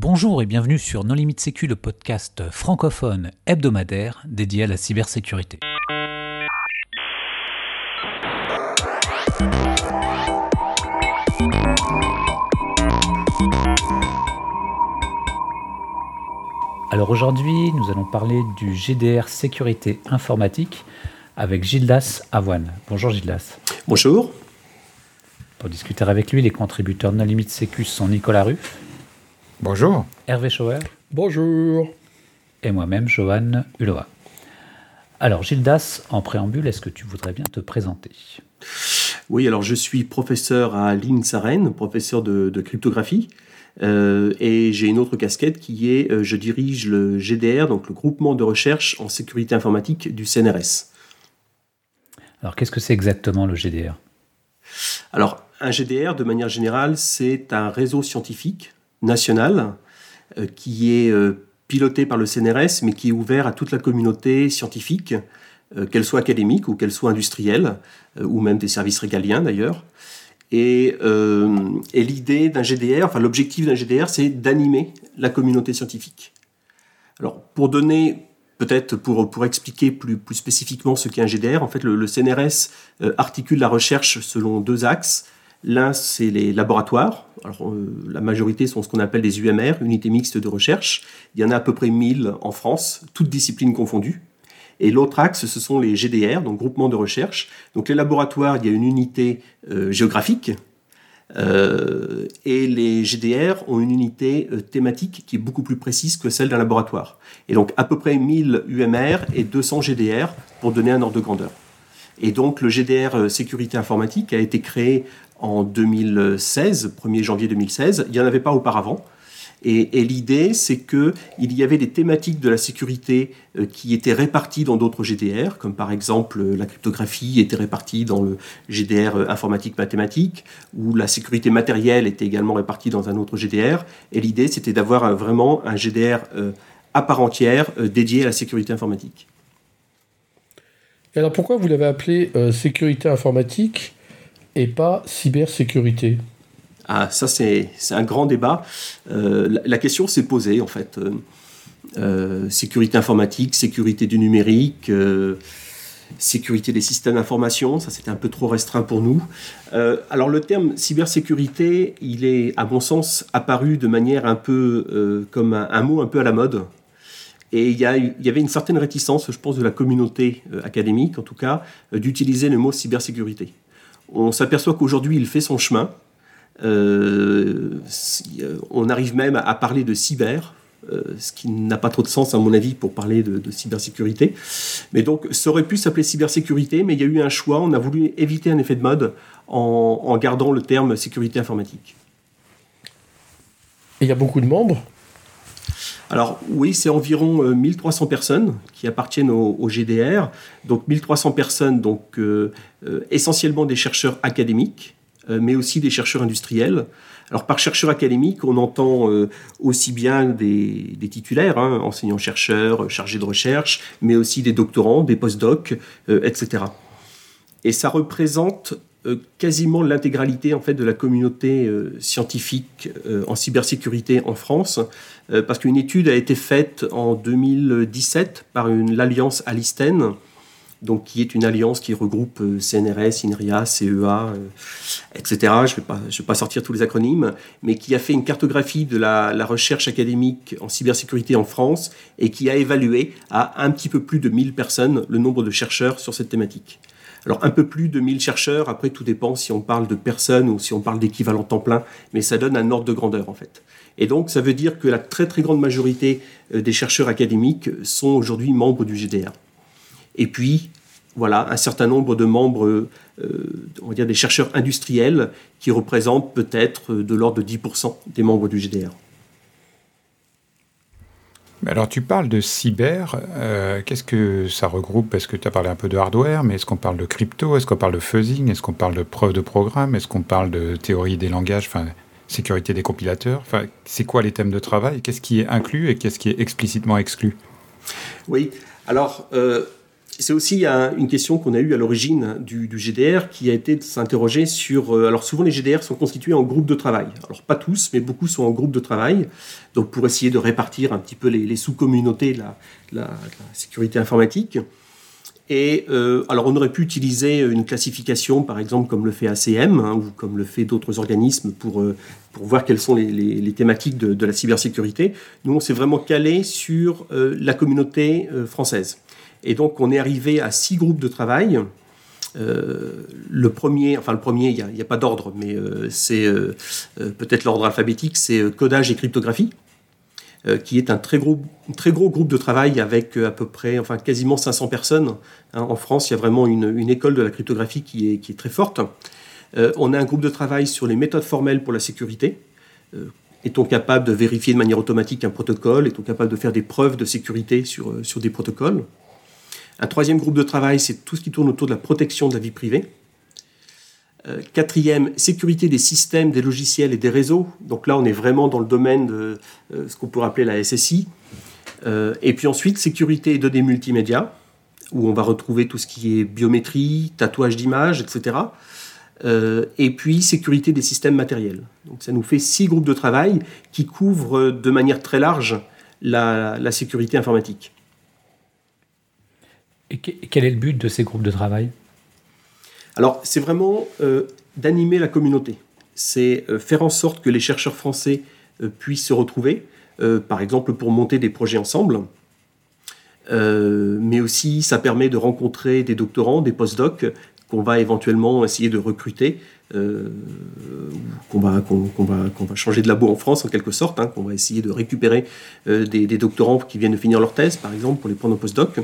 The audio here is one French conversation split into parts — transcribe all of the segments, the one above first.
Bonjour et bienvenue sur Non Limite Sécu, le podcast francophone hebdomadaire dédié à la cybersécurité. Alors aujourd'hui, nous allons parler du GDR sécurité informatique avec Gildas Avoine. Bonjour Gildas. Bonjour. Pour discuter avec lui, les contributeurs Non Limite Sécu sont Nicolas Ruff. Bonjour. Hervé Schauer. Bonjour. Et moi-même, Johan Hulova. Alors Gildas, en préambule, est-ce que tu voudrais bien te présenter? Oui, alors je suis professeur à l'INSAREN, professeur de, de cryptographie. Euh, et j'ai une autre casquette qui est, euh, je dirige le GDR, donc le groupement de recherche en sécurité informatique du CNRS. Alors qu'est-ce que c'est exactement le GDR Alors un GDR, de manière générale, c'est un réseau scientifique national euh, qui est piloté par le CNRS, mais qui est ouvert à toute la communauté scientifique, qu'elle soit académique ou qu'elle soit industrielle, ou même des services régaliens d'ailleurs. Euh, et, l'idée d'un GDR, enfin l'objectif d'un GDR, c'est d'animer la communauté scientifique. Alors pour donner, peut-être pour, pour expliquer plus, plus spécifiquement ce qu'est un GDR, en fait le, CNRS euh, articule la recherche selon deux axes. L'un, c'est les laboratoires. Alors, euh, la majorité sont ce qu'on appelle des UMR, unités mixtes de recherche. Il y en a à peu près 1000 en France, toutes disciplines confondues. Et l'autre axe, ce sont les GDR, donc groupements de recherche. Donc les laboratoires, il y a une unité euh, géographique. Euh, et les GDR ont une unité thématique qui est beaucoup plus précise que celle d'un laboratoire. Et donc à peu près 1000 UMR et 200 GDR pour donner un ordre de grandeur. Et donc le GDR sécurité informatique a été créé en 2016, 1er janvier 2016. Il n'y en avait pas auparavant. Et, l'idée, c'est qu'il y avait des thématiques de la sécurité euh, qui étaient réparties dans d'autres GDR, comme par exemple la cryptographie était répartie dans le GDR euh, informatique mathématique, ou la sécurité matérielle était également répartie dans un autre GDR. Et l'idée, c'était d'avoir vraiment un GDR euh, à part entière dédié à la sécurité informatique. Alors pourquoi vous l'avez appelé sécurité informatique? Et pas cybersécurité ah, ça c'est un grand débat. Euh, la, question s'est posée en fait. Euh, euh, sécurité informatique, sécurité du numérique, sécurité des systèmes d'information, ça c'était un peu trop restreint pour nous. alors le terme cybersécurité, il est à mon sens apparu de manière un peu comme un, mot un peu à la mode. Et il il y, avait une certaine réticence, je pense, de la communauté académique, en tout cas, d'utiliser le mot cybersécurité. On s'aperçoit qu'aujourd'hui, il fait son chemin. Euh, on arrive même à parler de cyber, euh, ce qui n'a pas trop de sens à mon avis pour parler de, cybersécurité. Mais donc ça aurait pu s'appeler cybersécurité, mais il y a eu un choix, on a voulu éviter un effet de mode en, gardant le terme sécurité informatique. Il y a beaucoup de membres alors oui, c'est environ 1300 euh, personnes qui appartiennent au, GDR. Donc 1300 personnes, donc essentiellement des chercheurs académiques, euh, mais aussi des chercheurs industriels. Alors par chercheur académique, on entend euh, aussi bien des, titulaires, hein, enseignants-chercheurs, chargés de recherche, mais aussi des doctorants, des post-docs, euh, etc. Et ça représente quasiment l'intégralité en fait de la communauté scientifique en cybersécurité en France, parce qu'une étude a été faite en 2017 par l'alliance Alisten, donc qui est une alliance qui regroupe euh, CNRS, INRIA, CEA, etc. Je ne vais, pas, vais pas sortir tous les acronymes, mais qui a fait une cartographie de la, recherche académique en cybersécurité en France et qui a évalué à un petit peu plus de 1000 personnes le nombre de chercheurs sur cette thématique. Alors un peu plus de 1000 chercheurs, après tout dépend si on parle de personnes ou si on parle d'équivalent temps plein, mais ça donne un ordre de grandeur en fait. Et donc ça veut dire que la très très grande majorité euh, des chercheurs académiques sont aujourd'hui membres du GDR. Et puis, voilà, un certain nombre de membres, euh, on va dire des chercheurs industriels, qui représentent peut-être de l'ordre de 10% des membres du GDR. Alors tu parles de cyber, euh, qu'est-ce que ça regroupe? Est-ce que tu as parlé un peu de hardware, mais est-ce qu'on parle de crypto? Est-ce qu'on parle de fuzzing? Est-ce qu'on parle de preuve de programme? Est-ce qu'on parle de théorie des langages, enfin sécurité des compilateurs? Enfin, c'est quoi les thèmes de travail? Qu'est-ce qui est inclus et qu'est-ce qui est explicitement exclu? Oui, alors euh, c'est aussi une question qu'on a eue à l'origine du, GDR qui a été de s'interroger sur... Euh, alors souvent les GDR sont constitués en groupes de travail. Alors pas tous, mais beaucoup sont en groupes de travail. Donc pour essayer de répartir un petit peu les, sous-communautés de la, sécurité informatique. Et euh, alors on aurait pu utiliser une classification, par exemple comme le fait ACM hein, ou comme le fait d'autres organismes pour, euh, pour voir quelles sont les, thématiques de, de, la cybersécurité. Nous on s'est vraiment calé sur la communauté française. Et donc, on est arrivé à six groupes de travail. Euh, le premier, enfin le premier, il n'y a, pas d'ordre, mais euh, c'est euh, peut-être l'ordre alphabétique, c'est codage et cryptographie, qui est un très gros, très gros groupe de travail avec à peu près, enfin quasiment 500 personnes. Hein. en France, il y a vraiment une, école de la cryptographie qui est, très forte. on a un groupe de travail sur les méthodes formelles pour la sécurité. Est-on capable de vérifier de manière automatique un protocole? Est-on capable de faire des preuves de sécurité sur des protocoles? Un troisième groupe de travail, c'est tout ce qui tourne autour de la protection de la vie privée. Euh, quatrième, sécurité des systèmes, des logiciels et des réseaux. Donc là, on est vraiment dans le domaine de euh, ce qu'on pourrait appeler la SSI. Euh, et puis ensuite, sécurité et données multimédia, où on va retrouver tout ce qui est biométrie, tatouage d'images, etc. et puis sécurité des systèmes matériels. Donc ça nous fait six groupes de travail qui couvrent de manière très large la sécurité informatique. Quel est le but de ces groupes de travail? Alors, c'est vraiment euh, d'animer la communauté. C'est euh, faire en sorte que les chercheurs français euh, puissent se retrouver, par exemple pour monter des projets ensemble. mais aussi, ça permet de rencontrer des doctorants, des postdocs qu'on va éventuellement essayer de recruter, qu'on va, changer de labo en France en quelque sorte, hein, qu'on va essayer de récupérer des, doctorants qui viennent de finir leur thèse, par exemple, pour les prendre en postdoc.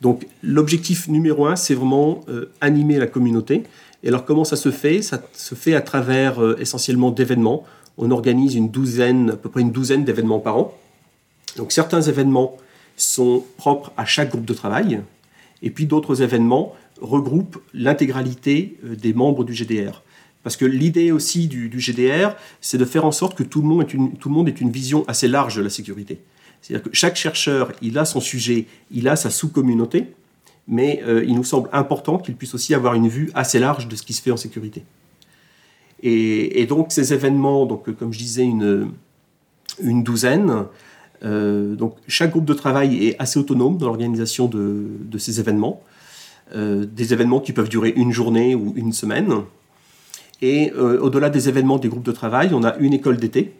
Donc l'objectif numéro un, c'est vraiment euh, animer la communauté. Et alors comment ça se fait? Ça se fait à travers euh, essentiellement d'événements. On organise une douzaine, à peu près une douzaine d'événements par an. Donc certains événements sont propres à chaque groupe de travail, et puis d'autres événements regroupent l'intégralité euh, des membres du GDR. Parce que l'idée aussi du, GDR, c'est de faire en sorte que tout le, monde tout le monde ait une vision assez large de la sécurité. C'est-à-dire que chaque chercheur, il a son sujet, il a sa sous-communauté, mais euh, il nous semble important qu'il puisse aussi avoir une vue assez large de ce qui se fait en sécurité. Et, donc ces événements, donc, comme je disais, une, douzaine, euh, donc chaque groupe de travail est assez autonome dans l'organisation de, ces événements, euh, des événements qui peuvent durer une journée ou une semaine. Et au-delà des événements des groupes de travail, on a une école d'été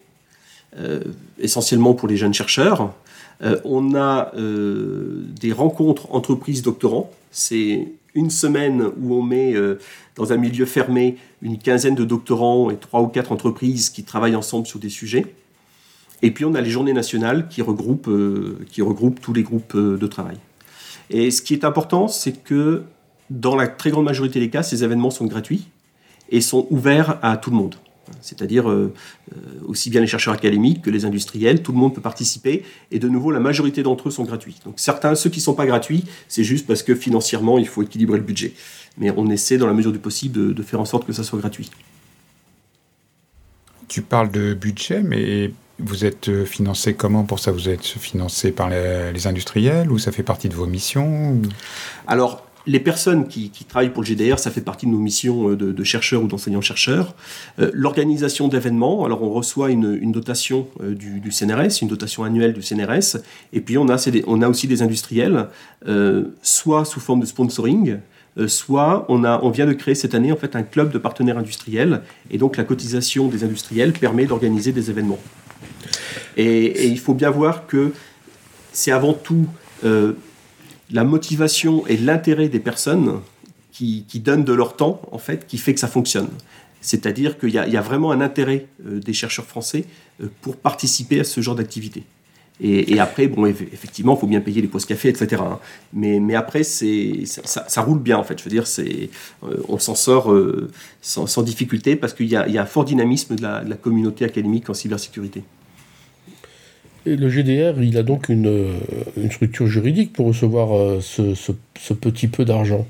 essentiellement pour les jeunes chercheurs. Euh, on a euh, des rencontres entreprises-doctorants. C'est une semaine où on met dans un milieu fermé une quinzaine de doctorants et trois ou quatre entreprises qui travaillent ensemble sur des sujets. Et puis on a les journées nationales qui regroupent, qui regroupent tous les groupes de travail. Et ce qui est important, c'est que dans la très grande majorité des cas, ces événements sont gratuits et sont ouverts à tout le monde c'est-à-dire euh, euh, aussi bien les chercheurs académiques que les industriels, tout le monde peut participer, et de nouveau, la majorité d'entre eux sont gratuits. Donc certains, ceux qui ne sont pas gratuits, c'est juste parce que financièrement, il faut équilibrer le budget. Mais on essaie, dans la mesure du possible, de, faire en sorte que ça soit gratuit. Tu parles de budget, mais vous êtes euh, financé comment pour ça? Vous êtes financé par les, les industriels ou ça fait partie de vos missions Alors, les personnes qui, travaillent pour le GDR, ça fait partie de nos missions euh, de, chercheurs ou d'enseignants-chercheurs. Euh, l'organisation d'événements, alors on reçoit une, dotation euh, du, CNRS, une dotation annuelle du CNRS, et puis on a, aussi des industriels, soit sous forme de sponsoring, soit on, vient de créer cette année en fait un club de partenaires industriels, et donc la cotisation des industriels permet d'organiser des événements. Et, il faut bien voir que c'est avant tout la motivation et l'intérêt des personnes qui, donnent de leur temps, en fait, qui fait que ça fonctionne. C'est-à-dire qu'il y, a vraiment un intérêt euh, des chercheurs français euh, pour participer à ce genre d'activité. Et, après, bon, effectivement, il faut bien payer les postes café, etc. Hein. Mais, après, ça, roule bien, en fait. Je veux dire, euh, on s'en sort sans, difficulté parce qu'il y, a, un fort dynamisme de la communauté académique en cybersécurité. Le GDR, il a donc une, euh, structure juridique pour recevoir euh, ce, petit peu d'argent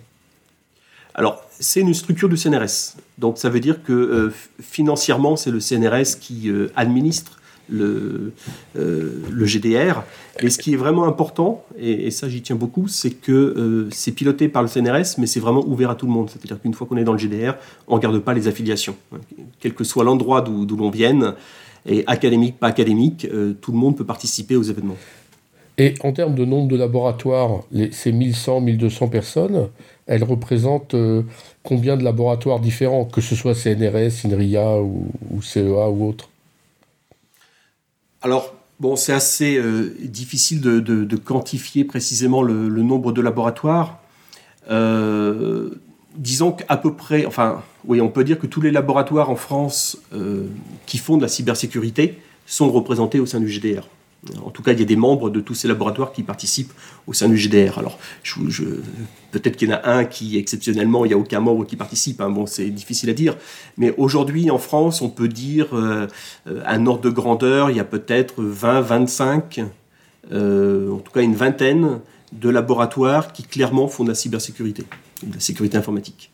Alors, c'est une structure du CNRS. Donc, ça veut dire que euh, financièrement, c'est le CNRS qui administre le, GDR. Et ce qui est vraiment important, et, ça j'y tiens beaucoup, c'est que c'est piloté par le CNRS, mais c'est vraiment ouvert à tout le monde. C'est-à-dire qu'une fois qu'on est dans le GDR, on ne regarde pas les affiliations. Quel que soit l'endroit d'où l'on vienne, et académique, pas académique, tout le monde peut participer aux événements. Et en termes de nombre de laboratoires, les, ces 1100, 1200 personnes, elles représentent euh, combien de laboratoires différents, que ce soit CNRS, INRIA ou, CEA ou autre? Alors, bon, c'est assez euh, difficile de, quantifier précisément le, nombre de laboratoires. Euh, disons qu'à peu près, enfin, oui, on peut dire que tous les laboratoires en France qui font de la cybersécurité sont représentés au sein du GDR. En tout cas, il y a des membres de tous ces laboratoires qui participent au sein du GDR. Alors, peut-être qu'il y en a un qui, exceptionnellement, il n'y a aucun membre qui participe. Hein. Bon, c'est difficile à dire. Mais aujourd'hui, en France, on peut dire, euh, un ordre de grandeur, il y a peut-être 20, 25, euh, en tout cas une vingtaine de laboratoires qui clairement font de la cybersécurité, de la sécurité informatique.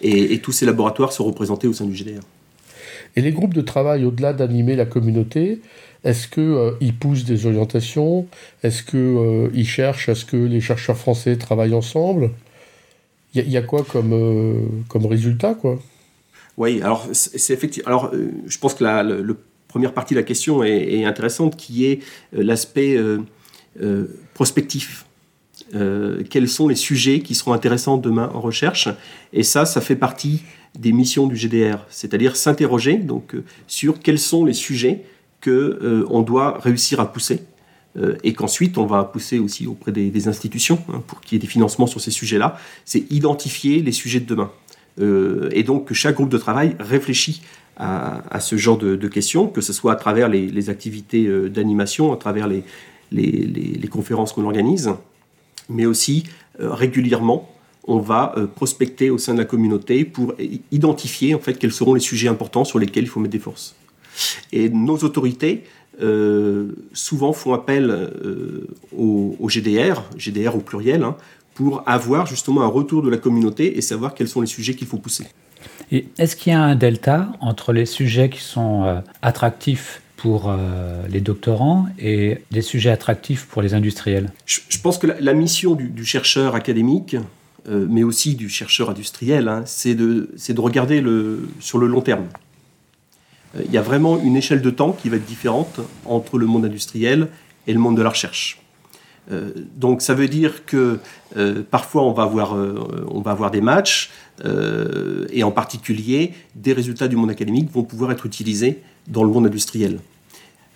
et tous ces laboratoires sont représentés au sein du GDR. Et les groupes de travail, au-delà d'animer la communauté, est-ce qu'ils euh, poussent des orientations? Est-ce qu'ils euh, cherchent à ce que les chercheurs français travaillent ensemble? Il y, a quoi comme, euh, comme résultat quoi? Oui, alors c'est effectivement. Alors, je pense que la, première partie de la question est, intéressante, qui est l'aspect prospectif. Quels sont les sujets qui seront intéressants demain en recherche Et ça, ça fait partie des missions du GDR, c'est-à-dire s'interroger donc sur quels sont les sujets qu'on euh, doit réussir à pousser euh, et qu'ensuite on va pousser aussi auprès des, institutions hein, pour qu'il y ait des financements sur ces sujets-là, c'est identifier les sujets de demain. Euh, et donc que chaque groupe de travail réfléchit à, ce genre de, questions, que ce soit à travers les, activités d'animation, à travers les conférences qu'on organise, mais aussi régulièrement on va prospecter au sein de la communauté pour identifier en fait quels seront les sujets importants sur lesquels il faut mettre des forces. Et nos autorités, euh, souvent font appel euh, au, GDR, GDR au pluriel, hein, pour avoir justement un retour de la communauté et savoir quels sont les sujets qu'il faut pousser. Est-ce qu'il y a un delta entre les sujets qui sont euh, attractifs pour les doctorants et des sujets attractifs pour les industriels je, pense que la, mission du, chercheur académique, mais aussi du chercheur industriel, hein, c'est de, de, regarder sur le long terme il y a vraiment une échelle de temps qui va être différente entre le monde industriel et le monde de la recherche. Euh, donc ça veut dire que euh, parfois on va, avoir, euh, on va avoir des matchs et en particulier des résultats du monde académique vont pouvoir être utilisés dans le monde industriel.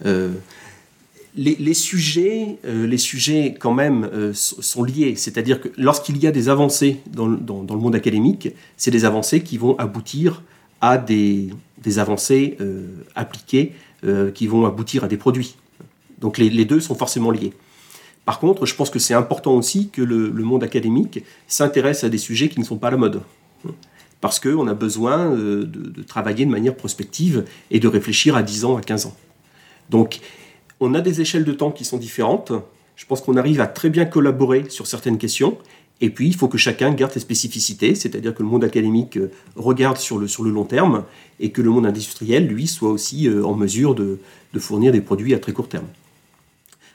Les, sujets, les sujets quand même sont liés, c'est-à-dire que lorsqu'il y a des avancées dans, le monde académique, c'est des avancées qui vont aboutir à des, avancées euh, appliquées euh, qui vont aboutir à des produits. Donc les, deux sont forcément liés. Par contre, je pense que c'est important aussi que le, monde académique s'intéresse à des sujets qui ne sont pas à la mode. Parce qu'on a besoin euh, de, travailler de manière prospective et de réfléchir à 10 ans, à 15 ans. Donc, on a des échelles de temps qui sont différentes. Je pense qu'on arrive à très bien collaborer sur certaines questions et puis, il faut que chacun garde ses spécificités, c'est-à-dire que le monde académique euh, regarde sur le, long terme et que le monde industriel, lui, soit aussi euh, en mesure de, fournir des produits à très court terme.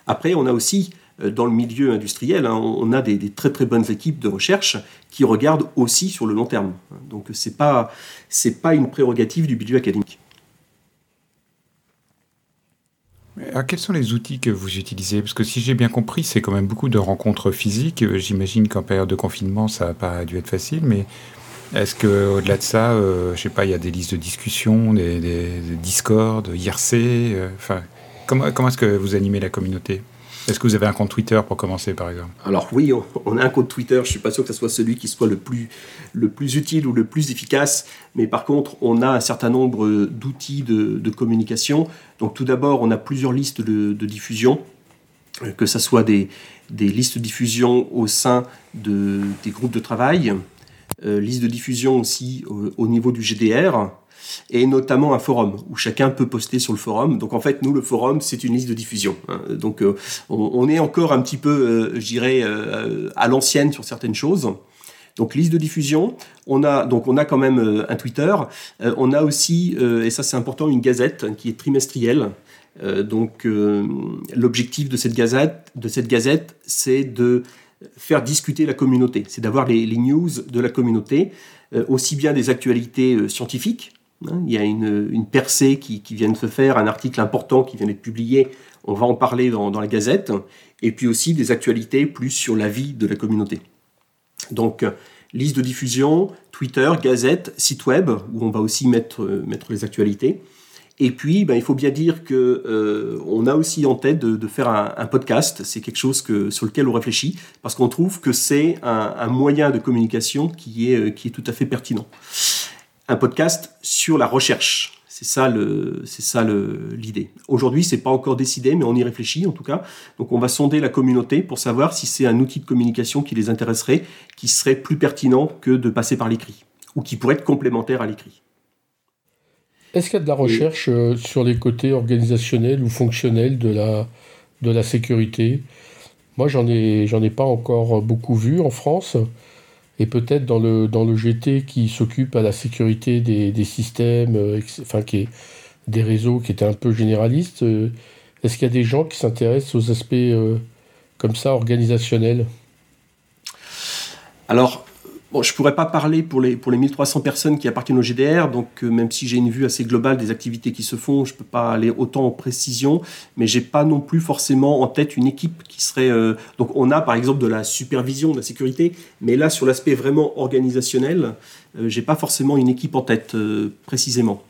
Après, on a aussi, euh, dans le milieu industriel, hein, on a des, très très bonnes équipes de recherche qui regardent aussi sur le long terme. Donc, ce n'est pas, pas une prérogative du milieu académique. Ah, quels sont les outils que vous utilisez? Parce que si j'ai bien compris, c'est quand même beaucoup de rencontres physiques. Euh, j'imagine qu'en période de confinement, ça n'a pas dû être facile, mais est-ce qu'au-delà de ça, euh, je sais pas, il y a des listes de discussion, des, des, des Discord, IRC euh, comment, comment est-ce que vous animez la communauté? Est-ce que vous avez un compte Twitter pour commencer, par exemple? Alors oui, on, a un compte Twitter. Je ne suis pas sûr que ce soit celui qui soit le plus, le plus utile ou le plus efficace, mais par contre, on a un certain nombre d'outils de, communication. Donc tout d'abord, on a plusieurs listes de, diffusion, que ce soit des, des, listes de diffusion au sein de, des groupes de travail, euh, listes de diffusion aussi au niveau du GDR, et notamment un forum où chacun peut poster sur le forum. Donc en fait, nous, le forum, c'est une liste de diffusion. Hein. Donc euh, on, est encore un petit peu, euh, je dirais, euh, à l'ancienne sur certaines choses. Donc liste de diffusion, on a donc on a quand même un Twitter, on a aussi et ça c'est important une gazette qui est trimestrielle donc l'objectif de cette gazette, de cette gazette, c'est de faire discuter la communauté, c'est d'avoir les, news de la communauté, aussi bien des actualités scientifiques. Hein. il y a une, percée qui, vient de se faire, un article important qui vient d'être publié, on va en parler dans, la gazette, et puis aussi des actualités plus sur la vie de la communauté. Donc, liste de diffusion, Twitter, Gazette, site web, où on va aussi mettre, euh, les actualités. Et puis, ben, il faut bien dire que euh, a aussi en tête de, faire un, podcast. C'est quelque chose sur lequel on réfléchit parce qu'on trouve que c'est un, moyen de communication euh, qui est tout à fait pertinent. Un podcast sur la recherche. C'est ça le, c'est ça l'idée. Aujourd'hui, c'est pas encore décidé, mais on y réfléchit en tout cas. Donc, on va sonder la communauté pour savoir si c'est un outil de communication qui les intéresserait, qui serait plus pertinent que de passer par l'écrit, ou qui pourrait être complémentaire à l'écrit. Est-ce qu'il y a de la recherche euh, sur les côtés organisationnels ou fonctionnels de la, de la sécurité? Moi, j'en ai, j'en ai pas encore beaucoup vu en France et peut-être dans le, dans le GT qui s'occupe à la sécurité des, des systèmes, euh, enfin qui est des réseaux qui étaient un peu généralistes, euh, est-ce qu'il y a des gens qui s'intéressent aux aspects euh, comme ça organisationnels? Alors, Bon, je ne pourrais pas parler pour les, pour les 1300 personnes qui appartiennent au GDR, donc euh, même si j'ai une vue assez globale des activités qui se font, je ne peux pas aller autant en précision, mais j'ai pas non plus forcément en tête une équipe qui serait... Euh, donc on a par exemple de la supervision de la sécurité, mais là sur l'aspect vraiment organisationnel, je euh, j'ai pas forcément une équipe en tête précisément.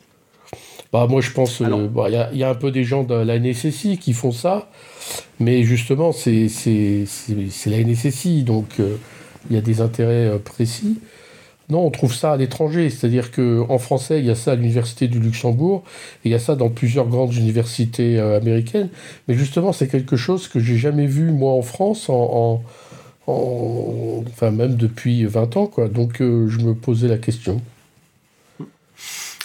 Bah, moi je pense, il bah, y, y, a un peu des gens de la NSSI qui font ça, mais justement c'est la NSSI, donc il y a des intérêts euh, précis. Non, on trouve ça à l'étranger, c'est-à-dire qu'en français, il y a ça à l'université du Luxembourg, et il y a ça dans plusieurs grandes universités euh, américaines, mais justement, c'est quelque chose que j'ai jamais vu, moi, en France, en, enfin, même depuis 20 ans, quoi. Donc, euh, je me posais la question.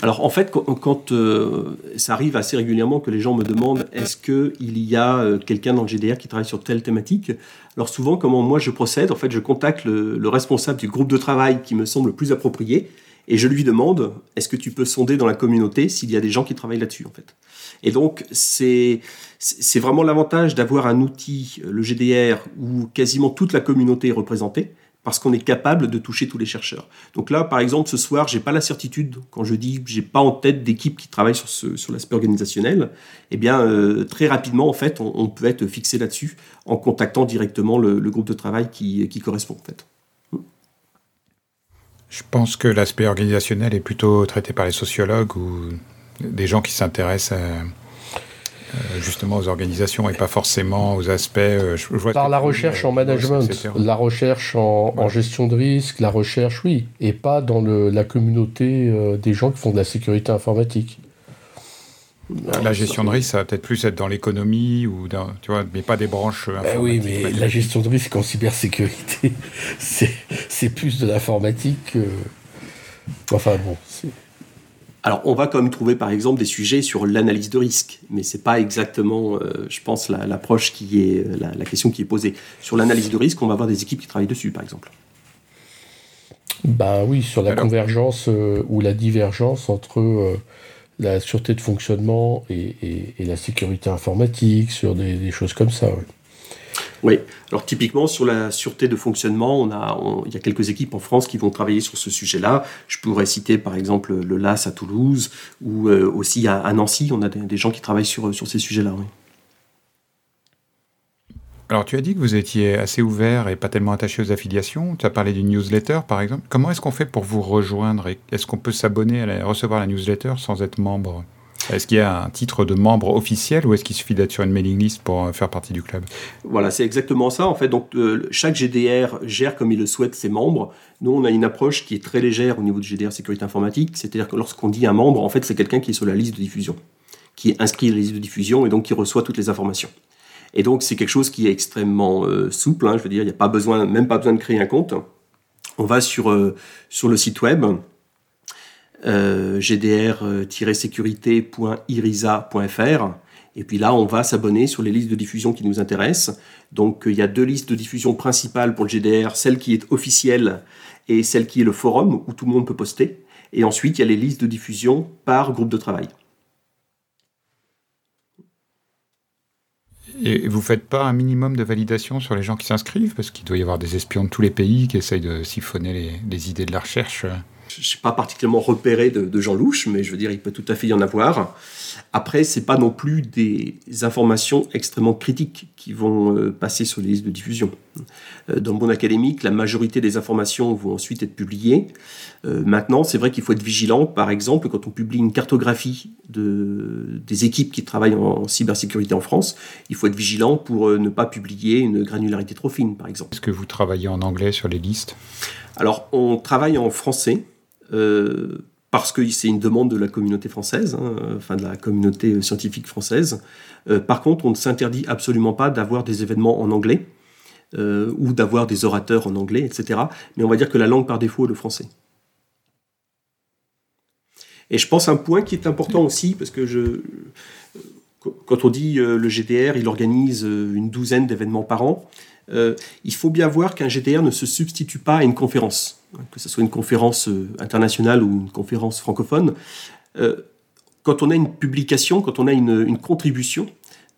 Alors en fait, quand, euh, ça arrive assez régulièrement que les gens me demandent est-ce qu'il y a euh, quelqu'un dans le GDR qui travaille sur telle thématique? Alors souvent, comment moi je procède En fait, je contacte le, responsable du groupe de travail qui me semble le plus approprié et je lui demande est-ce que tu peux sonder dans la communauté s'il y a des gens qui travaillent là-dessus en fait? Et donc c'est c'est vraiment l'avantage d'avoir un outil, le GDR, où quasiment toute la communauté est représentée parce qu'on est capable de toucher tous les chercheurs. Donc là, par exemple, ce soir, j'ai pas la certitude quand je dis j'ai pas en tête d'équipe qui travaille sur, ce, sur l'aspect organisationnel. Eh bien, euh, très rapidement, en fait, on, peut être fixé là-dessus en contactant directement le, groupe de travail qui, qui, correspond, en fait. Je pense que l'aspect organisationnel est plutôt traité par les sociologues ou des gens qui s'intéressent à justement aux organisations et pas forcément aux aspects. Euh, Par la recherche en management, la recherche en, gestion de risque, la recherche, oui, et pas dans le, la communauté euh, des gens qui font de la sécurité informatique. la gestion de risque, ça va peut-être plus être dans l'économie ou dans, tu vois, mais pas des branches. Ben oui, mais la gestion de risque en cybersécurité, c'est plus de l'informatique. Enfin bon. Alors, on va quand même trouver, par exemple, des sujets sur l'analyse de risque, mais c'est pas exactement, euh, je pense, l'approche qui est la, question qui est posée. Sur l'analyse de risque, on va avoir des équipes qui travaillent dessus, par exemple. Bah oui, sur la convergence euh, ou la divergence entre euh, la sûreté de fonctionnement et, la sécurité informatique, sur des, choses comme ça. Oui, alors typiquement sur la sûreté de fonctionnement, on a, il y a quelques équipes en France qui vont travailler sur ce sujet-là. Je pourrais citer par exemple le LAS à Toulouse ou euh, aussi à, Nancy, on a des, gens qui travaillent sur, sur ces sujets-là. Alors tu as dit que vous étiez assez ouvert et pas tellement attaché aux affiliations. Tu as parlé d'une newsletter par exemple. Comment est-ce qu'on fait pour vous rejoindre Est-ce qu'on peut s'abonner à recevoir la newsletter sans être membre? Est-ce qu'il y a un titre de membre officiel ou est-ce qu'il suffit d'être sur une mailing list pour euh, faire partie du club? Voilà, c'est exactement ça. En fait, donc euh, chaque GDR gère comme il le souhaite ses membres. Nous, on a une approche qui est très légère au niveau du GDR sécurité informatique. C'est-à-dire que lorsqu'on dit un membre, en fait, c'est quelqu'un qui est sur la liste de diffusion, qui est inscrit à la liste de diffusion et donc qui reçoit toutes les informations. Et donc, c'est quelque chose qui est extrêmement euh, souple. Hein. je veux dire, il n'y a pas besoin, même pas besoin de créer un compte. On va sur, sur le site web euh, gdr-sécurité.irisa.fr. Et puis là, on va s'abonner sur les listes de diffusion qui nous intéressent. Donc, il y a deux listes de diffusion principales pour le GDR, celle qui est officielle et celle qui est le forum où tout le monde peut poster. Et ensuite, il y a les listes de diffusion par groupe de travail. Et vous faites pas un minimum de validation sur les gens qui s'inscrivent? Parce qu'il doit y avoir des espions de tous les pays qui essayent de siphonner les, idées de la recherche. Je ne suis pas particulièrement repéré de, de gens louches, mais je veux dire, il peut tout à fait y en avoir. Après, c'est pas non plus des informations extrêmement critiques qui vont euh, passer sur les listes de diffusion. Euh, dans le monde académique, la majorité des informations vont ensuite être publiées. Euh, maintenant, c'est vrai qu'il faut être vigilant. Par exemple, quand on publie une cartographie de, des équipes qui travaillent en, cybersécurité en France, il faut être vigilant pour ne pas publier une granularité trop fine, par exemple. Est-ce que vous travaillez en anglais sur les listes? Alors, on travaille en français parce que c'est une demande de la communauté française, hein, enfin de la communauté scientifique française. Euh, par contre, on ne s'interdit absolument pas d'avoir des événements en anglais euh, ou d'avoir des orateurs en anglais, etc. Mais on va dire que la langue par défaut est le français. Et je pense un point qui est important aussi, parce que quand on dit euh, le GDR, il organise une douzaine d'événements par an, il faut bien voir qu'un GDR ne se substitue pas à une conférence que ce soit une conférence euh, internationale ou une conférence francophone, euh, quand on a une publication, quand on a une, contribution,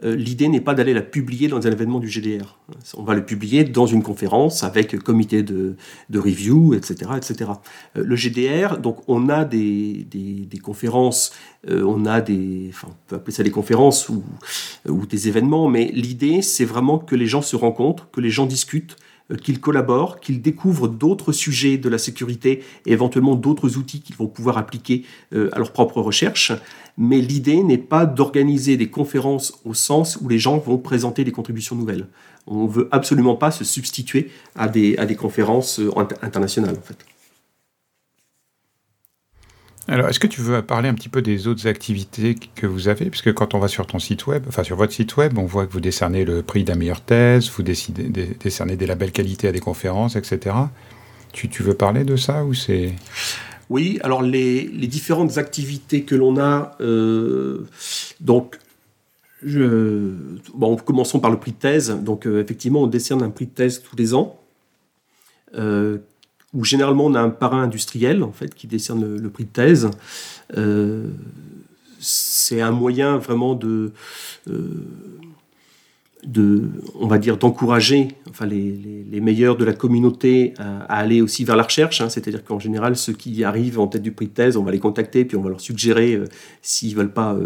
euh, l'idée n'est pas d'aller la publier dans un événement du GDR. On va le publier dans une conférence avec comité de, review, etc. etc. le GDR, donc on a des, conférences, on a des, enfin, on peut appeler ça des conférences ou, des événements, mais l'idée c'est vraiment que les gens se rencontrent, que les gens discutent, qu'ils collaborent, qu'ils découvrent d'autres sujets de la sécurité et éventuellement d'autres outils qu'ils vont pouvoir appliquer euh, à leur propre recherche. Mais l'idée n'est pas d'organiser des conférences au sens où les gens vont présenter des contributions nouvelles. On ne veut absolument pas se substituer à des, à des conférences euh, internationales en fait. Alors, est-ce que tu veux parler un petit peu des autres activités que vous avez? Puisque quand on va sur ton site web, enfin sur votre site web, on voit que vous décernez le prix de la meilleure thèse, vous décernez des labels qualité à des conférences, etc. Tu, veux parler de ça ou c'est... Oui, alors les, les, différentes activités que l'on a, euh, donc je, bon, commençons par le prix de thèse. Donc, euh, effectivement, on décerne un prix de thèse tous les ans, euh, où généralement on a un parrain industriel en fait qui décerne le, prix de thèse. Euh, c'est un moyen vraiment euh, de on va dire, d'encourager enfin, les, les, meilleurs de la communauté à, aller aussi vers la recherche. Hein. C'est-à-dire qu'en général, ceux qui arrivent en tête du prix de thèse, on va les contacter, puis on va leur suggérer euh, s'ils veulent pas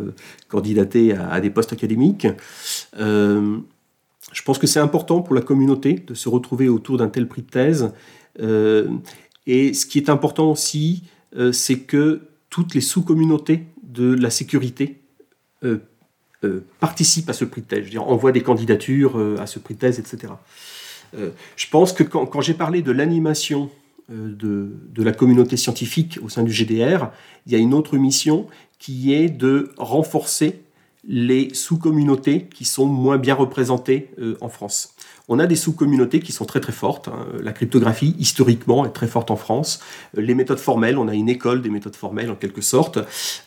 candidater à, à, des postes académiques. je pense que c'est important pour la communauté de se retrouver autour d'un tel prix de thèse et ce qui est important aussi, euh, c'est que toutes les sous-communautés de la sécurité euh, participent à ce prix de thèse. Envoient des candidatures à ce prix de thèse, etc. je pense que quand, j'ai parlé de l'animation de, la communauté scientifique au sein du GDR, il y a une autre mission qui est de renforcer les sous-communautés qui sont moins bien représentées en France. On a des sous-communautés qui sont très très fortes. Hein. La cryptographie, historiquement, est très forte en France. Les méthodes formelles, on a une école des méthodes formelles en quelque sorte.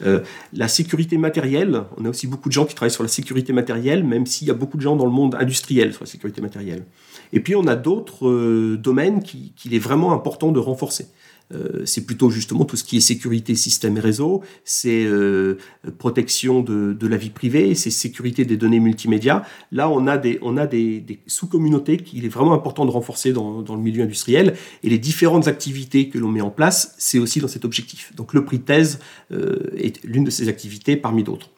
Euh, la sécurité matérielle, on a aussi beaucoup de gens qui travaillent sur la sécurité matérielle, même s'il y a beaucoup de gens dans le monde industriel sur la sécurité matérielle. Et puis on a d'autres euh, domaines qu'il est vraiment important de renforcer. Euh, c'est plutôt justement tout ce qui est sécurité système et réseau, c'est euh, protection de, la vie privée, c'est sécurité des données multimédia. Là, on a des, des, sous-communautés qu'il est vraiment important de renforcer dans, le milieu industriel. Et les différentes activités que l'on met en place, c'est aussi dans cet objectif. Donc le prix thèse euh, est l'une de ces activités parmi d'autres.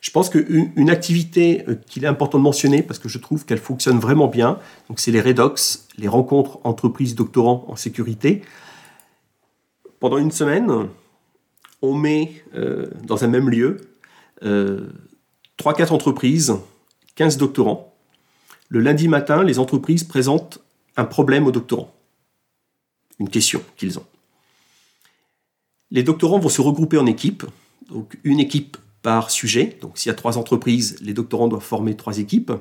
Je pense qu'une une activité qu'il est important de mentionner, parce que je trouve qu'elle fonctionne vraiment bien, donc c'est les REDOX, les rencontres entreprises doctorants en sécurité. Pendant une semaine, on met euh, dans un même lieu euh, 3-4 entreprises, 15 doctorants. Le lundi matin, les entreprises présentent un problème aux doctorants, une question qu'ils ont. Les doctorants vont se regrouper en équipes, donc une équipe par sujet. Donc s'il y a trois entreprises, les doctorants doivent former trois équipes,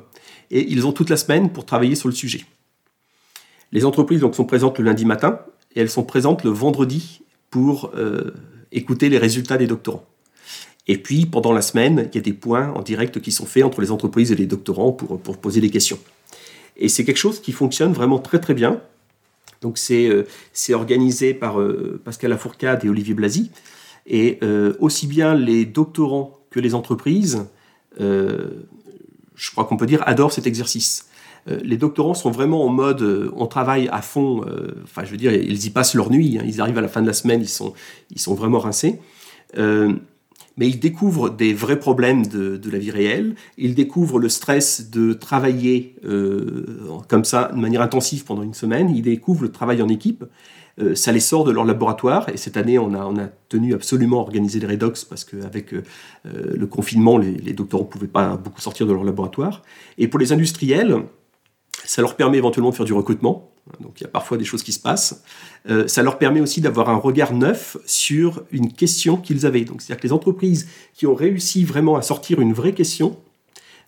et ils ont toute la semaine pour travailler sur le sujet. Les entreprises donc, sont présentes le lundi matin, et elles sont présentes le vendredi pour euh, écouter les résultats des doctorants. Et puis, pendant la semaine, il y a des points en direct qui sont faits entre les entreprises et les doctorants pour, poser des questions. Et c'est quelque chose qui fonctionne vraiment très très bien. Donc c'est euh, organisé par euh, Pascal Lafourcade et Olivier Blasi. Et aussi bien les doctorants que les entreprises, je crois qu'on peut dire, adorent cet exercice. Les doctorants sont vraiment en mode, on travaille à fond, enfin je veux dire, ils y passent leur nuit, hein. ils arrivent à la fin de la semaine, ils sont, ils sont vraiment rincés. Mais ils découvrent des vrais problèmes de, la vie réelle, ils découvrent le stress de travailler euh, comme ça, de manière intensive pendant une semaine, ils découvrent le travail en équipe, euh, ça les sort de leur laboratoire, et cette année on a, on a tenu absolument à organiser les redox, parce qu'avec euh, le confinement, les, les doctorants ne pouvaient pas beaucoup sortir de leur laboratoire, et pour les industriels, ça leur permet éventuellement de faire du recrutement, donc il y a parfois des choses qui se passent. Euh, ça leur permet aussi d'avoir un regard neuf sur une question qu'ils avaient. Donc c'est-à-dire que les entreprises qui ont réussi vraiment à sortir une vraie question,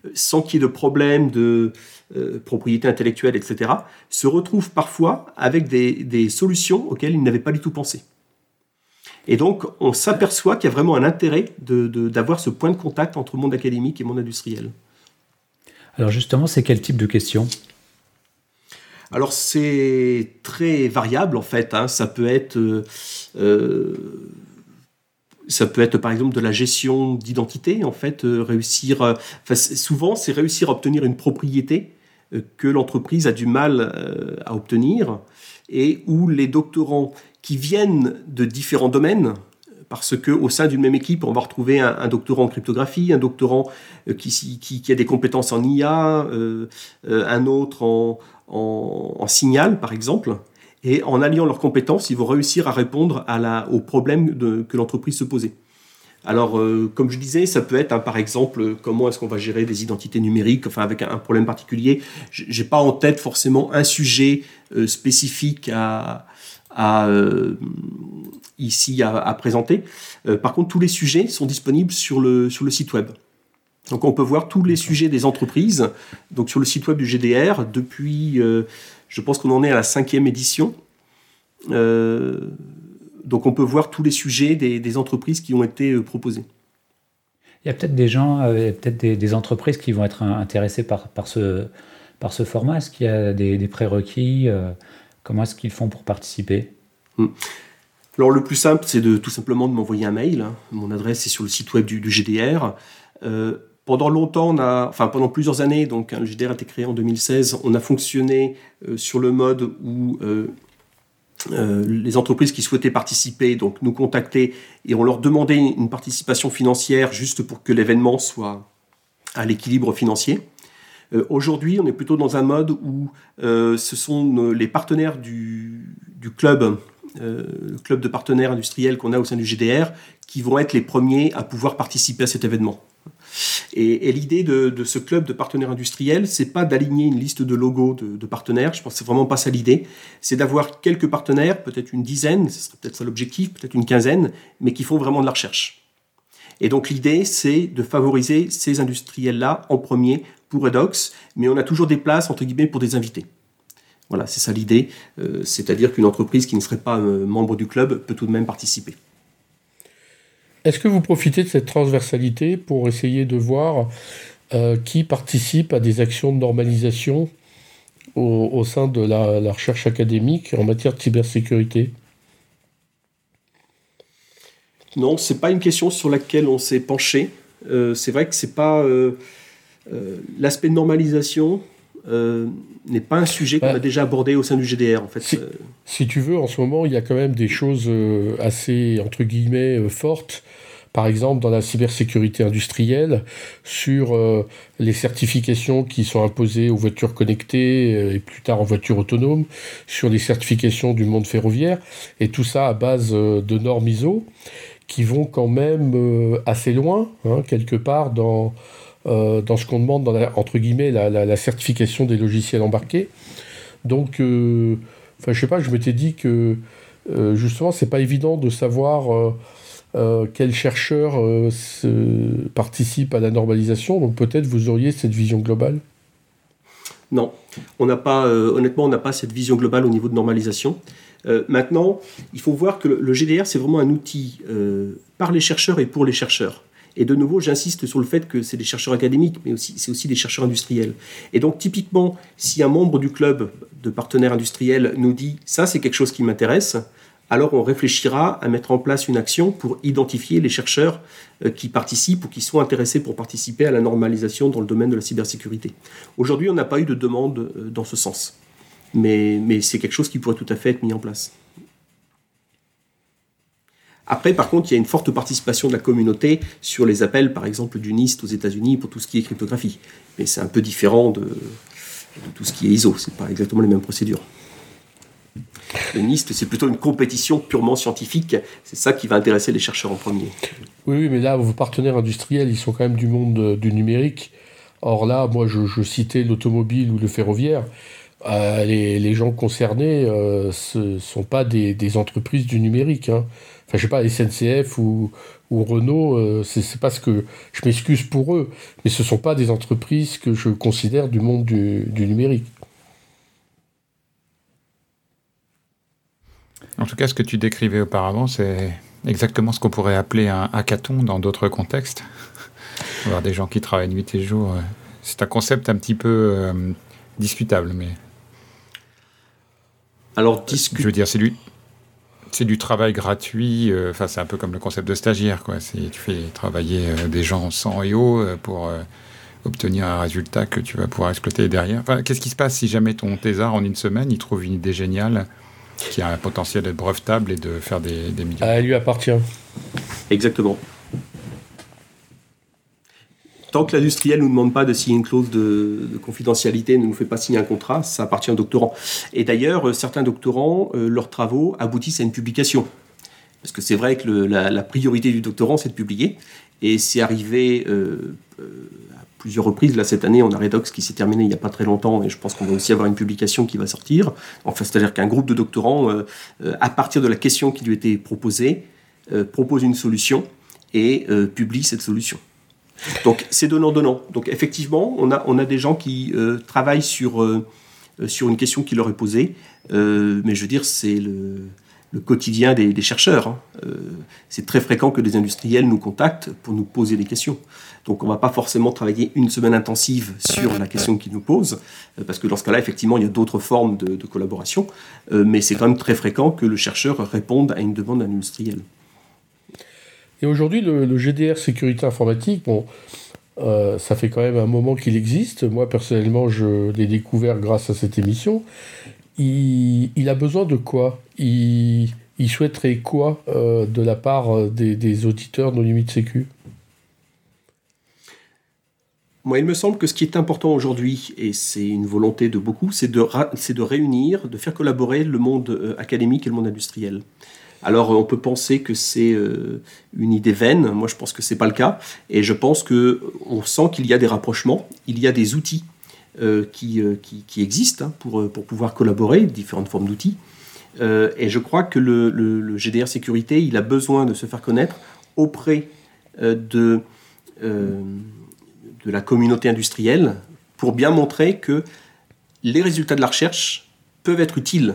euh, sans qu'il y ait de problème de euh, propriété intellectuelle, etc., se retrouvent parfois avec des, solutions auxquelles ils n'avaient pas du tout pensé. Et donc, on s'aperçoit qu'il y a vraiment un intérêt d'avoir ce point de contact entre monde académique et monde industriel. Alors justement, c'est quel type de questions? Alors c'est très variable en fait. Hein. Ça peut être euh, euh, ça peut être par exemple de la gestion d'identité en fait, euh, réussir. souvent c'est réussir à obtenir une propriété que l'entreprise a du mal à obtenir et où les doctorants qui viennent de différents domaines parce qu'au sein d'une même équipe, on va retrouver un, doctorant en cryptographie, un doctorant qui, qui, a des compétences en IA, un autre en, signal, par exemple, et en alliant leurs compétences, ils vont réussir à répondre aux problèmes que l'entreprise se posait. Alors, euh, comme je disais, ça peut être, hein, par exemple, comment est-ce qu'on va gérer des identités numériques, enfin avec un, problème particulier. J'ai pas en tête forcément un sujet euh, spécifique à, euh, ici à, présenter. par contre, tous les sujets sont disponibles sur le, sur le site web. Donc on peut voir tous les sujets des entreprises donc sur le site web du GDR depuis, euh, je pense qu'on en est à la cinquième édition. Euh, donc on peut voir tous les sujets des, entreprises qui ont été euh, proposés. Il y a peut-être des gens, peut-être des, entreprises qui vont être intéressées par, par, ce, par ce format. Est-ce qu'il y a des, prérequis Comment est-ce qu'ils font pour participer? Hmm. Alors le plus simple, c'est de tout simplement de m'envoyer un mail. Mon adresse est sur le site web du, GDR pendant longtemps, on a, enfin pendant plusieurs années, donc hein, le GDR a été créé en 2016, on a fonctionné euh, sur le mode où euh, euh, les entreprises qui souhaitaient participer donc nous contactaient et on leur demandait une participation financière juste pour que l'événement soit à l'équilibre financier. Aujourd'hui, on est plutôt dans un mode où ce sont les partenaires du club, le club de partenaires industriels qu'on a au sein du GDR, qui vont être les premiers à pouvoir participer à cet événement. Et, l'idée de, ce club de partenaires industriels, c'est pas d'aligner une liste de logos de, partenaires. Je pense que c'est vraiment pas ça l'idée. C'est d'avoir quelques partenaires, peut-être une dizaine, ce serait peut-être ça l'objectif, peut-être une quinzaine, mais qui font vraiment de la recherche. Et donc l'idée, c'est de favoriser ces industriels-là en premier pour Redox, mais on a toujours des places entre guillemets pour des invités. Voilà, c'est ça l'idée. Euh, c'est-à-dire qu'une entreprise qui ne serait pas euh, membre du club peut tout de même participer. Est-ce que vous profitez de cette transversalité pour essayer de voir euh, qui participe à des actions de normalisation au, sein de la, recherche académique en matière de cybersécurité? Non, c'est pas une question sur laquelle on s'est penché. C'est vrai que c'est pas l'aspect de normalisation n'est pas un sujet qu'on bah, a déjà abordé au sein du GDR en fait. Si, si, tu veux, en ce moment, il y a quand même des choses assez entre guillemets fortes par exemple dans la cybersécurité industrielle, sur euh, les certifications qui sont imposées aux voitures connectées euh, et plus tard aux voitures autonomes, sur les certifications du monde ferroviaire, et tout ça à base euh, de normes ISO qui vont quand même assez loin, hein, quelque part, dans, dans ce qu'on demande dans la, entre guillemets la, certification des logiciels embarqués. Donc, enfin, je sais pas, je m'étais dit que justement, c'est pas évident de savoir euh, quels chercheurs euh, participent à la normalisation. Donc peut-être vous auriez cette vision globale Non, on n'a pas, euh, honnêtement, on n'a pas cette vision globale au niveau de normalisation. maintenant, il faut voir que le, GDR, c'est vraiment un outil par les chercheurs et pour les chercheurs. Et de nouveau, j'insiste sur le fait que c'est des chercheurs académiques, mais aussi, c'est aussi des chercheurs industriels. Et donc, typiquement, si un membre du club de partenaires industriels nous dit ça, c'est quelque chose qui m'intéresse, alors on réfléchira à mettre en place une action pour identifier les chercheurs euh, qui participent ou qui sont intéressés pour participer à la normalisation dans le domaine de la cybersécurité. Aujourd'hui, on n'a pas eu de demande euh, dans ce sens, mais, mais c'est quelque chose qui pourrait tout à fait être mis en place. Après, par contre, il y a une forte participation de la communauté sur les appels, par exemple, du NIST aux États-Unis pour tout ce qui est cryptographie. Mais c'est un peu différent de, tout ce qui est ISO. Ce pas exactement les mêmes procédures. Le NIST, c'est plutôt une compétition purement scientifique. C'est ça qui va intéresser les chercheurs en premier. Oui, oui mais là, vos partenaires industriels, ils sont quand même du monde euh, du numérique. Or là, moi, je, citais l'automobile ou le ferroviaire. Euh, les, gens concernés, euh, ce ne sont pas des, entreprises du numérique. Hein. Enfin, je sais pas, SNCF ou, ou Renault, c'est pas ce que. Je m'excuse pour eux, mais ce ne sont pas des entreprises que je considère du monde du numérique. En tout cas, ce que tu décrivais auparavant, c'est exactement ce qu'on pourrait appeler un hackathon dans d'autres contextes. Voir des gens qui travaillent nuit et jour. C'est un concept un petit peu euh, discutable, mais. Alors, discute. Je veux dire, c'est du, c'est du travail gratuit. Euh, enfin, c'est un peu comme le concept de stagiaire, quoi. Tu fais travailler euh, des gens sans et haut pour obtenir un résultat que tu vas pouvoir exploiter derrière. Enfin, qu'est-ce qui se passe si jamais ton thésard, en une semaine, il trouve une idée géniale qui a un potentiel d'être brevetable et de faire des, des millions? Ah, elle lui appartient. Exactement. Tant que l'industriel ne nous demande pas de signer une clause de, confidentialité, ne nous fait pas signer un contrat, ça appartient aux doctorants. Et d'ailleurs, euh, certains doctorants, euh, leurs travaux aboutissent à une publication. Parce que c'est vrai que la, priorité du doctorant, c'est de publier. Et c'est arrivé euh, plusieurs reprises. Là, cette année, on a Redox qui s'est terminé il n'y a pas très longtemps et je pense qu'on va aussi avoir une publication qui va sortir. Enfin, c'est-à-dire qu'un groupe de doctorants, à partir de la question qui lui était proposée, propose une solution et publie cette solution. Donc, c'est donnant-donnant. Donc, effectivement, on a, on a des gens qui travaillent sur, sur une question qui leur est posée, mais je veux dire, c'est le le quotidien des, chercheurs. Hein. Euh, c'est très fréquent que des industriels nous contactent pour nous poser des questions. Donc on ne va pas forcément travailler une semaine intensive sur la question qu'ils nous posent, euh, parce que dans ce cas-là, effectivement, il y a d'autres formes de, collaboration, euh, mais c'est quand même très fréquent que le chercheur réponde à une demande d'un industriel. Et aujourd'hui, le, GDR sécurité informatique, bon, ça fait quand même un moment qu'il existe. Moi, personnellement, je l'ai découvert grâce à cette émission il, a besoin de quoi? Il, souhaiterait quoi euh, de la part euh, des, auditeurs de Limite Sécu? Moi, il me semble que ce qui est important aujourd'hui, et c'est une volonté de beaucoup, c'est de, de, réunir, de faire collaborer le monde euh, académique et le monde industriel. Alors, on peut penser que c'est une idée vaine. Moi, je pense que c'est pas le cas, et je pense que on sent qu'il y a des rapprochements, il y a des outils euh, euh, qui, existent hein, pour, euh, pouvoir collaborer, différentes formes d'outils. et je crois que le, GDR sécurité, il a besoin de se faire connaître auprès de la communauté industrielle pour bien montrer que les résultats de la recherche peuvent être utiles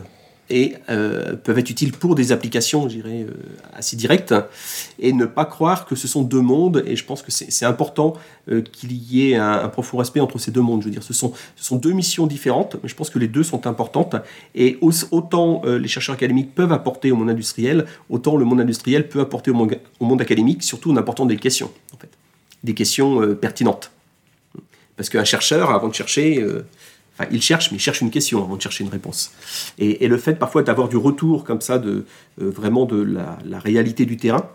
et euh, peuvent être utiles pour des applications, je dirais, euh, assez directes, et ne pas croire que ce sont deux mondes, et je pense que c'est important euh, qu'il y ait un, profond respect entre ces deux mondes. Je veux dire, ce sont, deux missions différentes, mais je pense que les deux sont importantes, et autant les chercheurs académiques peuvent apporter au monde industriel, autant le monde industriel peut apporter au monde, au monde académique, surtout en apportant des questions, en fait, des questions pertinentes. Parce qu'un chercheur, avant de chercher, il cherche, mais il cherche une question avant de chercher une réponse. Et, le fait parfois d'avoir du retour comme ça, de euh, vraiment de la, réalité du terrain,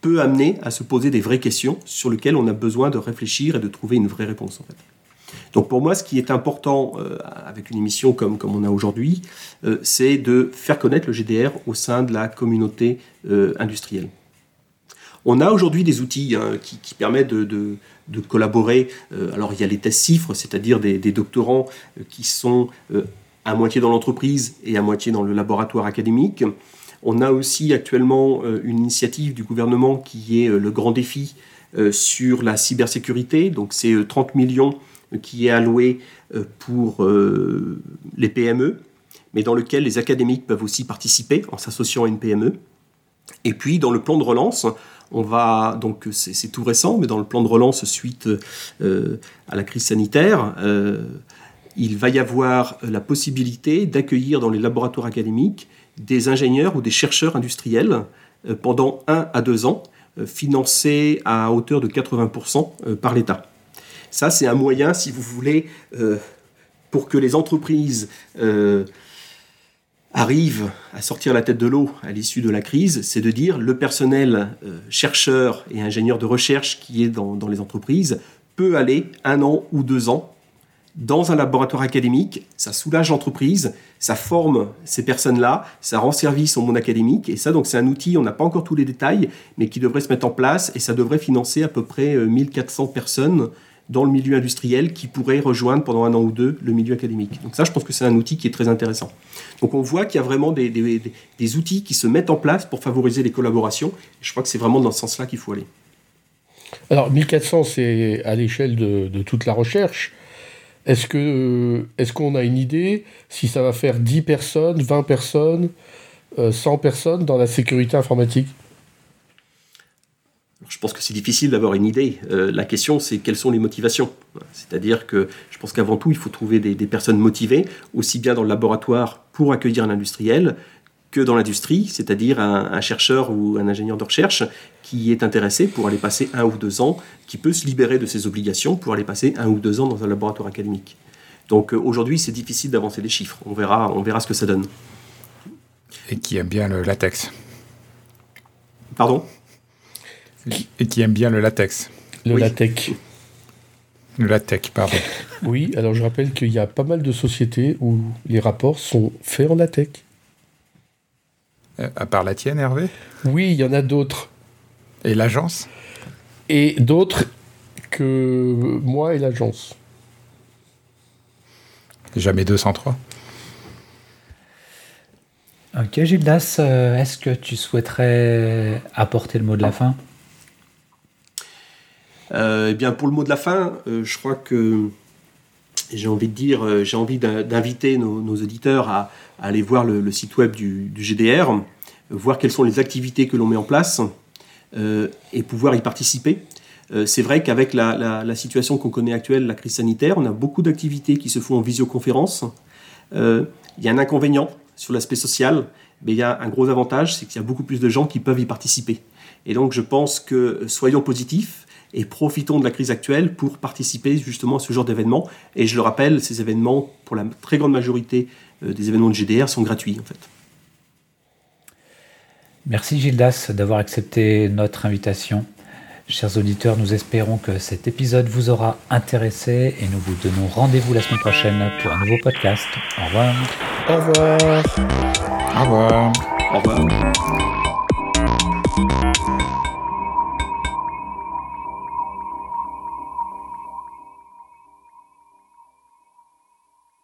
peut amener à se poser des vraies questions sur lesquelles on a besoin de réfléchir et de trouver une vraie réponse. En fait. Donc pour moi, ce qui est important euh, avec une émission comme, comme on a aujourd'hui, euh, c'est de faire connaître le GDR au sein de la communauté industrielle. On a aujourd'hui des outils hein, qui, permettent de, collaborer. Euh, alors il y a les tests CIFRE, c'est-à-dire des, doctorants euh, qui sont euh, à moitié dans l'entreprise et à moitié dans le laboratoire académique. On a aussi actuellement une initiative du gouvernement qui est le grand défi sur la cybersécurité. Donc c'est 30 millions qui est alloué pour les PME, mais dans lequel les académiques peuvent aussi participer en s'associant à une PME. Et puis dans le plan de relance, on va donc c'est tout récent, mais dans le plan de relance suite euh, à la crise sanitaire, euh, il va y avoir la possibilité d'accueillir dans les laboratoires académiques des ingénieurs ou des chercheurs industriels pendant un à deux ans, financés à hauteur de 80% par l'État. Ça, c'est un moyen, si vous voulez, pour que les entreprises arrivent à sortir la tête de l'eau à l'issue de la crise, c'est de dire le personnel chercheur et ingénieur de recherche qui est dans, dans les entreprises peut aller un an ou deux ans dans un laboratoire académique, ça soulage l'entreprise, ça forme ces personnes-là, ça rend service au monde académique, et ça, donc, c'est un outil, on n'a pas encore tous les détails, mais qui devrait se mettre en place, et ça devrait financer à peu près 1400 euh, personnes dans le milieu industriel qui pourraient rejoindre pendant un an ou deux le milieu académique. Donc ça, je pense que c'est un outil qui est très intéressant. Donc on voit qu'il y a vraiment des, outils qui se mettent en place pour favoriser les collaborations. Je crois que c'est vraiment dans ce sens-là qu'il faut aller. Alors 1400, c'est à l'échelle de, toute la recherche. Est-ce est-ce qu'on a une idée si ça va faire 10 personnes, 20 personnes, 100 euh, personnes dans la sécurité informatique? Je pense que c'est difficile d'avoir une idée. Euh, la question, c'est quelles sont les motivations. C'est-à-dire que je pense qu'avant tout, il faut trouver des, personnes motivées, aussi bien dans le laboratoire pour accueillir un industriel que dans l'industrie, c'est-à-dire un, chercheur ou un ingénieur de recherche qui est intéressé pour aller passer un ou deux ans, qui peut se libérer de ses obligations pour aller passer un ou deux ans dans un laboratoire académique. Donc euh, aujourd'hui, c'est difficile d'avancer les chiffres. On verra, on verra ce que ça donne. Et qui aime bien le latex. Pardon? Et qui aime bien le latex. Le latex. Le latex, pardon. Oui, alors je rappelle qu'il y a pas mal de sociétés où les rapports sont faits en latex. Euh, à part la tienne, Hervé? Oui, il y en a d'autres. Et l'agence? Et d'autres que moi et l'agence. Jamais 203. Ok, Gildas, euh, est-ce que tu souhaiterais apporter le mot de la fin? euh, Eh bien, pour le mot de la fin, je crois que j'ai envie de dire, j'ai envie d'inviter nos, auditeurs à, aller voir le, site web du, GDR, voir quelles sont les activités que l'on met en place euh, et pouvoir y participer. Euh, c'est vrai qu'avec la, situation qu'on connaît actuelle, la crise sanitaire, on a beaucoup d'activités qui se font en visioconférence. Euh, il y a un inconvénient sur l'aspect social, mais il y a un gros avantage, c'est qu'il y a beaucoup plus de gens qui peuvent y participer. Et donc je pense que soyons positifs et profitons de la crise actuelle pour participer justement à ce genre d'événements. Et je le rappelle, ces événements, pour la très grande majorité des événements de GDR, sont gratuits en fait. Merci Gildas d'avoir accepté notre invitation. Chers auditeurs, nous espérons que cet épisode vous aura intéressé et nous vous donnons rendez-vous la semaine prochaine pour un nouveau podcast. Au revoir. Au revoir. Au revoir.